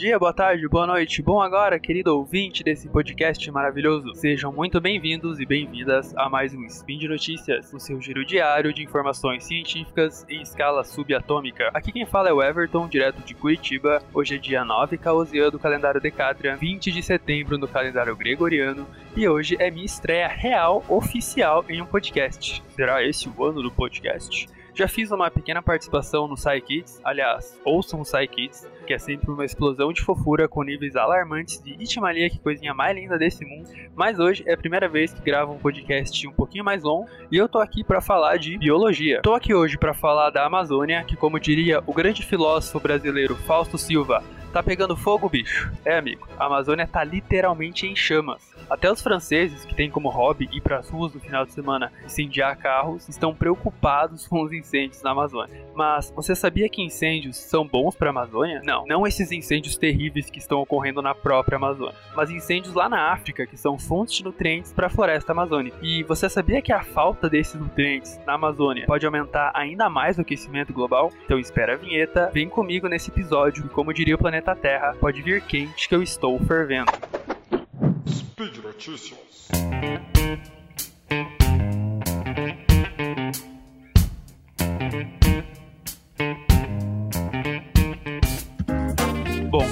dia, boa tarde, boa noite, bom agora, querido ouvinte desse podcast maravilhoso. Sejam muito bem-vindos e bem-vindas a mais um Spin de Notícias, o seu giro diário de informações científicas em escala subatômica. Aqui quem fala é o Everton, direto de Curitiba. Hoje é dia 9 Caosian do calendário Decatrian, 20 de setembro no calendário gregoriano, e hoje é minha estreia real oficial em um podcast. Será esse o ano do podcast? Já fiz uma pequena participação no Kids, aliás, ouçam o Kids, que é sempre uma explosão de fofura com níveis alarmantes de Itimalia, que coisinha mais linda desse mundo. Mas hoje é a primeira vez que gravo um podcast um pouquinho mais longo e eu tô aqui para falar de biologia. Tô aqui hoje para falar da Amazônia, que como diria o grande filósofo brasileiro Fausto Silva, Tá pegando fogo, bicho? É, amigo. A Amazônia tá literalmente em chamas. Até os franceses, que têm como hobby ir para as ruas no final de semana incendiar carros, estão preocupados com os incêndios na Amazônia. Mas você sabia que incêndios são bons para a Amazônia? Não, não esses incêndios terríveis que estão ocorrendo na própria Amazônia, mas incêndios lá na África, que são fontes de nutrientes para a floresta amazônica. E você sabia que a falta desses nutrientes na Amazônia pode aumentar ainda mais o aquecimento global? Então espera a vinheta, vem comigo nesse episódio e como diria o planeta planeta Terra, pode vir quente que eu estou fervendo. Speed Notícias.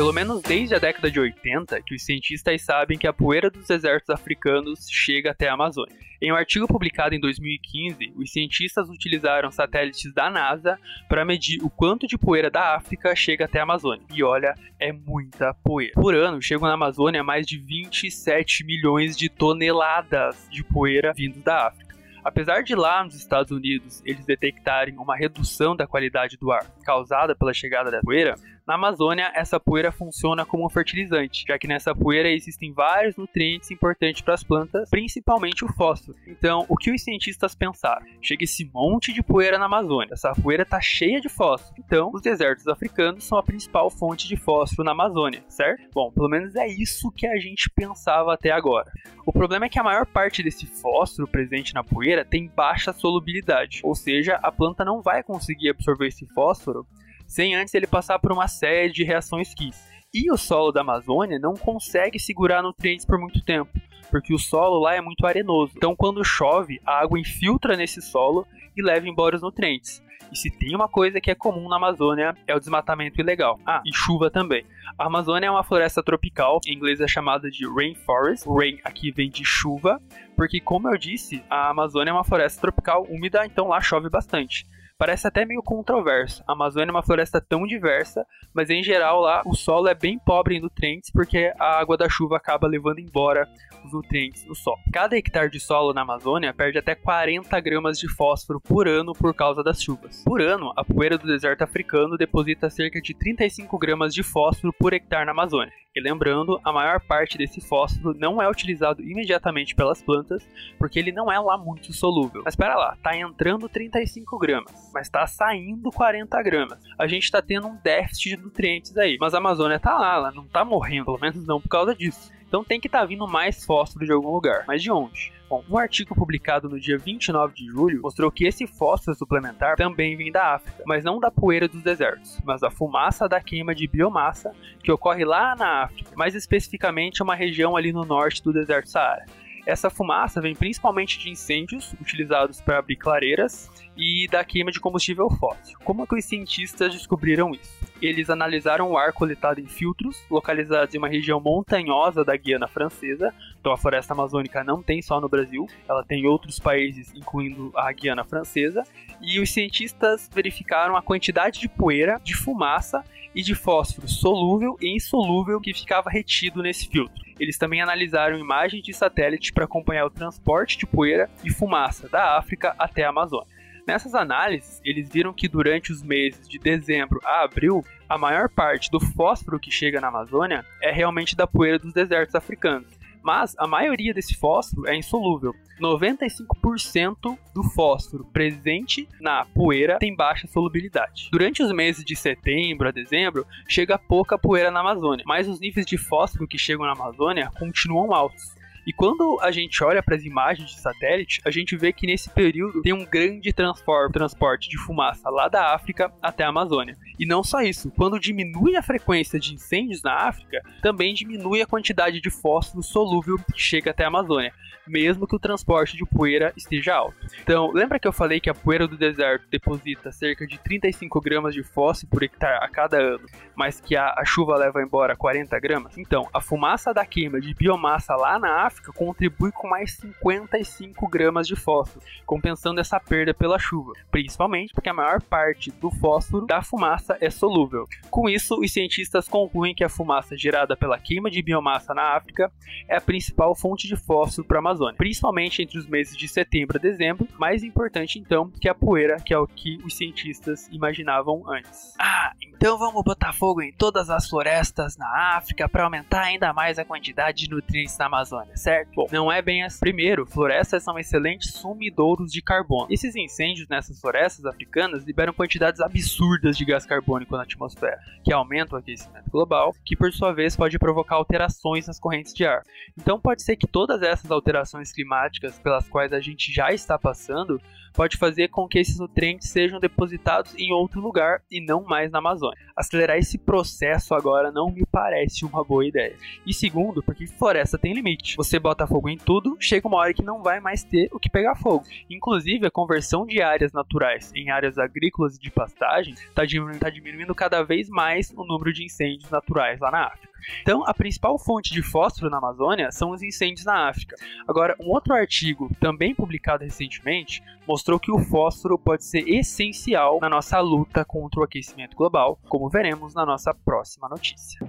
Pelo menos desde a década de 80 que os cientistas sabem que a poeira dos desertos africanos chega até a Amazônia. Em um artigo publicado em 2015, os cientistas utilizaram satélites da NASA para medir o quanto de poeira da África chega até a Amazônia. E olha, é muita poeira. Por ano, chegam na Amazônia mais de 27 milhões de toneladas de poeira vindos da África. Apesar de lá nos Estados Unidos eles detectarem uma redução da qualidade do ar causada pela chegada da poeira, na Amazônia, essa poeira funciona como um fertilizante, já que nessa poeira existem vários nutrientes importantes para as plantas, principalmente o fósforo. Então, o que os cientistas pensaram? Chega esse monte de poeira na Amazônia, essa poeira está cheia de fósforo. Então, os desertos africanos são a principal fonte de fósforo na Amazônia, certo? Bom, pelo menos é isso que a gente pensava até agora. O problema é que a maior parte desse fósforo presente na poeira tem baixa solubilidade, ou seja, a planta não vai conseguir absorver esse fósforo sem antes ele passar por uma série de reações químicas. E o solo da Amazônia não consegue segurar nutrientes por muito tempo, porque o solo lá é muito arenoso. Então, quando chove, a água infiltra nesse solo e leva embora os nutrientes. E se tem uma coisa que é comum na Amazônia é o desmatamento ilegal. Ah, e chuva também. A Amazônia é uma floresta tropical, em inglês é chamada de rainforest. Rain aqui vem de chuva, porque como eu disse, a Amazônia é uma floresta tropical úmida, então lá chove bastante. Parece até meio controverso. A Amazônia é uma floresta tão diversa, mas em geral lá o solo é bem pobre em nutrientes porque a água da chuva acaba levando embora os nutrientes do solo. Cada hectare de solo na Amazônia perde até 40 gramas de fósforo por ano por causa das chuvas. Por ano, a poeira do deserto africano deposita cerca de 35 gramas de fósforo por hectare na Amazônia. E lembrando, a maior parte desse fósforo não é utilizado imediatamente pelas plantas, porque ele não é lá muito solúvel. Mas espera lá, tá entrando 35 gramas, mas tá saindo 40 gramas. A gente tá tendo um déficit de nutrientes aí. Mas a Amazônia tá lá, ela não tá morrendo, pelo menos não por causa disso. Então tem que estar tá vindo mais fósforo de algum lugar. Mas de onde? Bom, um artigo publicado no dia 29 de julho mostrou que esse fósforo suplementar também vem da África, mas não da poeira dos desertos, mas da fumaça da queima de biomassa que ocorre lá na África, mais especificamente uma região ali no norte do deserto Saara. Essa fumaça vem principalmente de incêndios utilizados para abrir clareiras e da queima de combustível fóssil. Como é que os cientistas descobriram isso? Eles analisaram o ar coletado em filtros localizados em uma região montanhosa da Guiana Francesa. Então a floresta amazônica não tem só no Brasil, ela tem em outros países, incluindo a Guiana Francesa. E os cientistas verificaram a quantidade de poeira, de fumaça e de fósforo solúvel e insolúvel que ficava retido nesse filtro. Eles também analisaram imagens de satélite para acompanhar o transporte de poeira e fumaça da África até a Amazônia. Nessas análises, eles viram que durante os meses de dezembro a abril, a maior parte do fósforo que chega na Amazônia é realmente da poeira dos desertos africanos. Mas a maioria desse fósforo é insolúvel. 95% do fósforo presente na poeira tem baixa solubilidade. Durante os meses de setembro a dezembro, chega pouca poeira na Amazônia, mas os níveis de fósforo que chegam na Amazônia continuam altos. E quando a gente olha para as imagens de satélite, a gente vê que nesse período tem um grande transporte de fumaça lá da África até a Amazônia. E não só isso, quando diminui a frequência de incêndios na África, também diminui a quantidade de fósforo solúvel que chega até a Amazônia, mesmo que o transporte de poeira esteja alto. Então, lembra que eu falei que a poeira do deserto deposita cerca de 35 gramas de fósforo por hectare a cada ano, mas que a, a chuva leva embora 40 gramas? Então, a fumaça da queima de biomassa lá na África contribui com mais 55 gramas de fósforo, compensando essa perda pela chuva, principalmente porque a maior parte do fósforo da fumaça é solúvel. Com isso, os cientistas concluem que a fumaça gerada pela queima de biomassa na África é a principal fonte de fósforo para a Amazônia, principalmente entre os meses de setembro a dezembro, mais importante então que a poeira, que é o que os cientistas imaginavam antes. Ah, então vamos botar fogo em todas as florestas na África para aumentar ainda mais a quantidade de nutrientes na Amazônia, certo? Bom, não é bem assim. Primeiro, florestas são excelentes sumidouros de carbono. Esses incêndios nessas florestas africanas liberam quantidades absurdas de gás carbônico na atmosfera, que aumentam o aquecimento global, que por sua vez pode provocar alterações nas correntes de ar. Então pode ser que todas essas alterações climáticas pelas quais a gente já está passando pode fazer com que esses nutrientes sejam depositados em outro lugar e não mais na Amazônia. Acelerar esse processo agora não me parece uma boa ideia. E segundo, porque floresta tem limite. Você bota fogo em tudo, chega uma hora que não vai mais ter o que pegar fogo. Inclusive, a conversão de áreas naturais em áreas agrícolas e de pastagem está diminuindo, tá diminuindo cada vez mais o número de incêndios naturais lá na África. Então, a principal fonte de fósforo na Amazônia são os incêndios na África. Agora, um outro artigo, também publicado recentemente, mostrou que o fósforo pode ser essencial na nossa luta contra o aquecimento global, como veremos na nossa próxima notícia.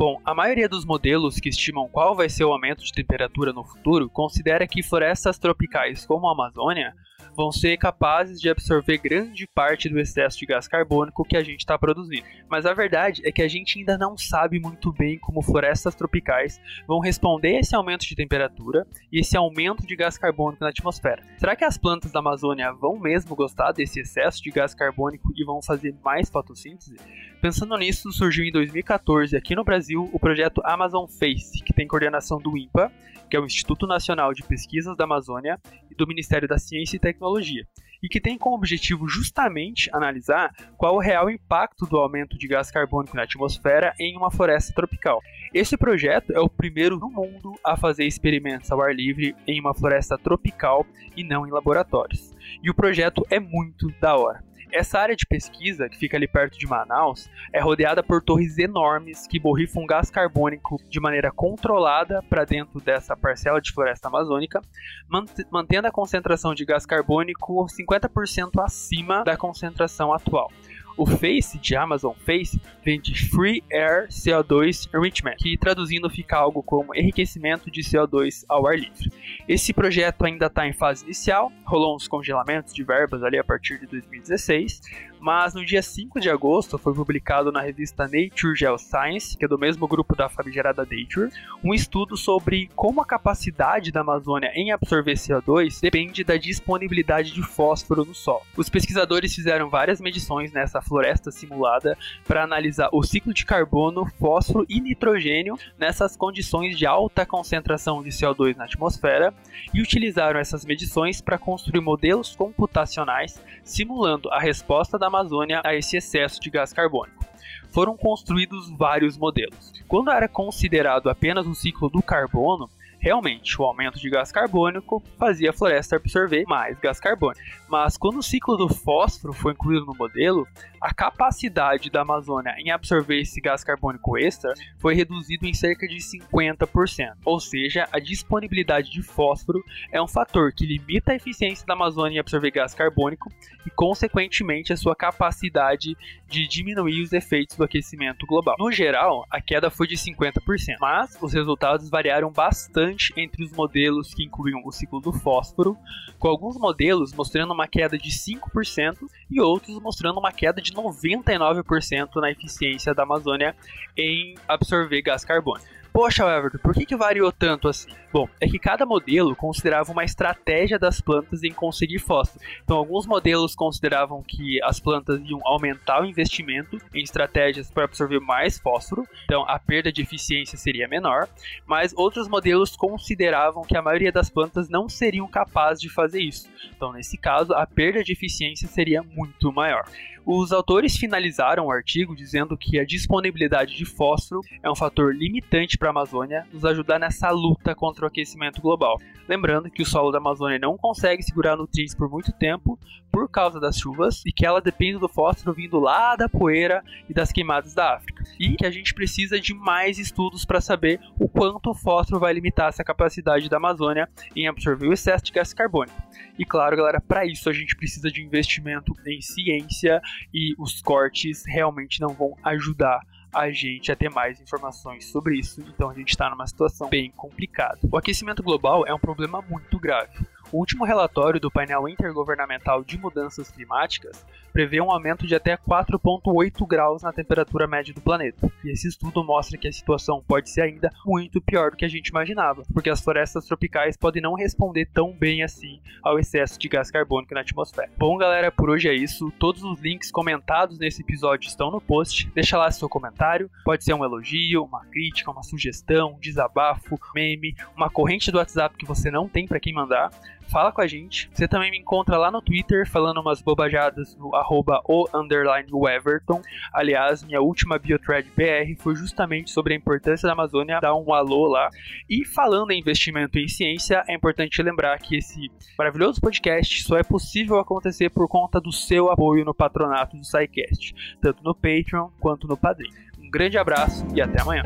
Bom, a maioria dos modelos que estimam qual vai ser o aumento de temperatura no futuro considera que florestas tropicais como a Amazônia vão ser capazes de absorver grande parte do excesso de gás carbônico que a gente está produzindo. Mas a verdade é que a gente ainda não sabe muito bem como florestas tropicais vão responder a esse aumento de temperatura e esse aumento de gás carbônico na atmosfera. Será que as plantas da Amazônia vão mesmo gostar desse excesso de gás carbônico e vão fazer mais fotossíntese? Pensando nisso, surgiu em 2014 aqui no Brasil o projeto Amazon Face, que tem coordenação do INPA, que é o Instituto Nacional de Pesquisas da Amazônia, do Ministério da Ciência e Tecnologia, e que tem como objetivo justamente analisar qual o real impacto do aumento de gás carbônico na atmosfera em uma floresta tropical. Esse projeto é o primeiro no mundo a fazer experimentos ao ar livre em uma floresta tropical e não em laboratórios. E o projeto é muito da hora. Essa área de pesquisa, que fica ali perto de Manaus, é rodeada por torres enormes que borrifam gás carbônico de maneira controlada para dentro dessa parcela de floresta amazônica, mantendo a concentração de gás carbônico 50% acima da concentração atual. O FACE de Amazon Face vem de Free Air CO2 Enrichment, que traduzindo fica algo como enriquecimento de CO2 ao ar livre. Esse projeto ainda está em fase inicial, rolou uns congelamentos de verbas ali a partir de 2016, mas no dia 5 de agosto foi publicado na revista Nature Geoscience, que é do mesmo grupo da famigerada Nature, um estudo sobre como a capacidade da Amazônia em absorver CO2 depende da disponibilidade de fósforo no solo. Os pesquisadores fizeram várias medições nessa floresta simulada para analisar o ciclo de carbono, fósforo e nitrogênio nessas condições de alta concentração de CO2 na atmosfera e utilizaram essas medições para construir modelos computacionais simulando a resposta da Amazônia a esse excesso de gás carbônico. Foram construídos vários modelos. Quando era considerado apenas o ciclo do carbono, realmente o aumento de gás carbônico fazia a floresta absorver mais gás carbônico. Mas quando o ciclo do fósforo foi incluído no modelo, a capacidade da Amazônia em absorver esse gás carbônico extra foi reduzido em cerca de 50%. Ou seja, a disponibilidade de fósforo é um fator que limita a eficiência da Amazônia em absorver gás carbônico e, consequentemente, a sua capacidade de diminuir os efeitos do aquecimento global. No geral, a queda foi de 50%, mas os resultados variaram bastante entre os modelos que incluíam o ciclo do fósforo, com alguns modelos mostrando uma queda de 5% e outros mostrando uma queda de de 99% na eficiência da Amazônia em absorver gás carbônico. Poxa, Everton, por que, que variou tanto assim? Bom, é que cada modelo considerava uma estratégia das plantas em conseguir fósforo. Então, alguns modelos consideravam que as plantas iam aumentar o investimento em estratégias para absorver mais fósforo, então a perda de eficiência seria menor, mas outros modelos consideravam que a maioria das plantas não seriam capazes de fazer isso. Então, nesse caso, a perda de eficiência seria muito maior. Os autores finalizaram o artigo dizendo que a disponibilidade de fósforo é um fator limitante para a Amazônia nos ajudar nessa luta contra o aquecimento global. Lembrando que o solo da Amazônia não consegue segurar nutrientes por muito tempo por causa das chuvas e que ela depende do fósforo vindo lá da poeira e das queimadas da África. E que a gente precisa de mais estudos para saber o quanto o fósforo vai limitar essa capacidade da Amazônia em absorver o excesso de gás carbônico. E claro, galera, para isso a gente precisa de investimento em ciência e os cortes realmente não vão ajudar a gente a ter mais informações sobre isso, então a gente está numa situação bem complicada. O aquecimento global é um problema muito grave. O último relatório do painel intergovernamental de mudanças climáticas prevê um aumento de até 4,8 graus na temperatura média do planeta. E esse estudo mostra que a situação pode ser ainda muito pior do que a gente imaginava, porque as florestas tropicais podem não responder tão bem assim ao excesso de gás carbônico na atmosfera. Bom, galera, por hoje é isso. Todos os links comentados nesse episódio estão no post. Deixa lá seu comentário. Pode ser um elogio, uma crítica, uma sugestão, um desabafo, meme, uma corrente do WhatsApp que você não tem para quem mandar fala com a gente. Você também me encontra lá no Twitter falando umas bobajadas no arroba o underline. Aliás, minha última Biothread BR foi justamente sobre a importância da Amazônia, dá um alô lá. E falando em investimento em ciência, é importante lembrar que esse maravilhoso podcast só é possível acontecer por conta do seu apoio no patronato do SciCast, tanto no Patreon quanto no Padrim. Um grande abraço e até amanhã.